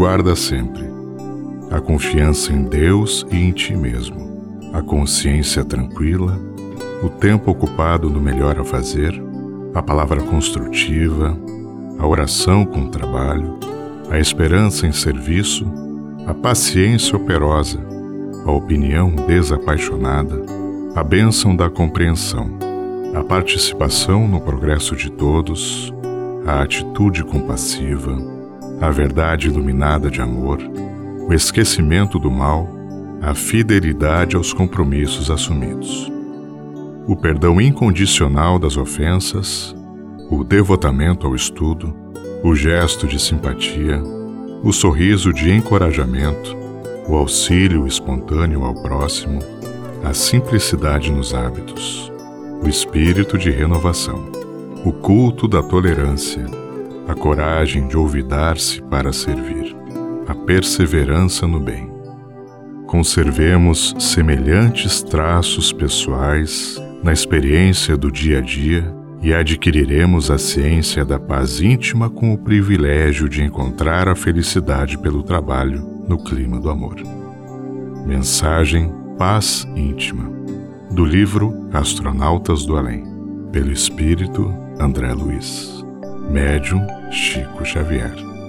resguarda sempre. A confiança em Deus e em ti mesmo, a consciência tranquila, o tempo ocupado no melhor a fazer, a palavra construtiva, a oração com trabalho, a esperança em serviço, a paciência operosa, a opinião desapaixonada, a bênção da compreensão, a participação no progresso de todos, a atitude compassiva, a verdade iluminada de amor, o esquecimento do mal, a fidelidade aos compromissos assumidos, o perdão incondicional das ofensas, o devotamento ao estudo, o gesto de simpatia, o sorriso de encorajamento, o auxílio espontâneo ao próximo, a simplicidade nos hábitos, o espírito de renovação, o culto da tolerância, a coragem de olvidar-se para servir, a perseverança no bem. Conservemos semelhantes traços pessoais na experiência do dia a dia e adquiriremos a ciência da paz íntima com o privilégio de encontrar a felicidade pelo trabalho no clima do amor. Mensagem Paz Íntima, do livro Astronautas do Além, pelo espírito André Luiz. Médium Chico Xavier.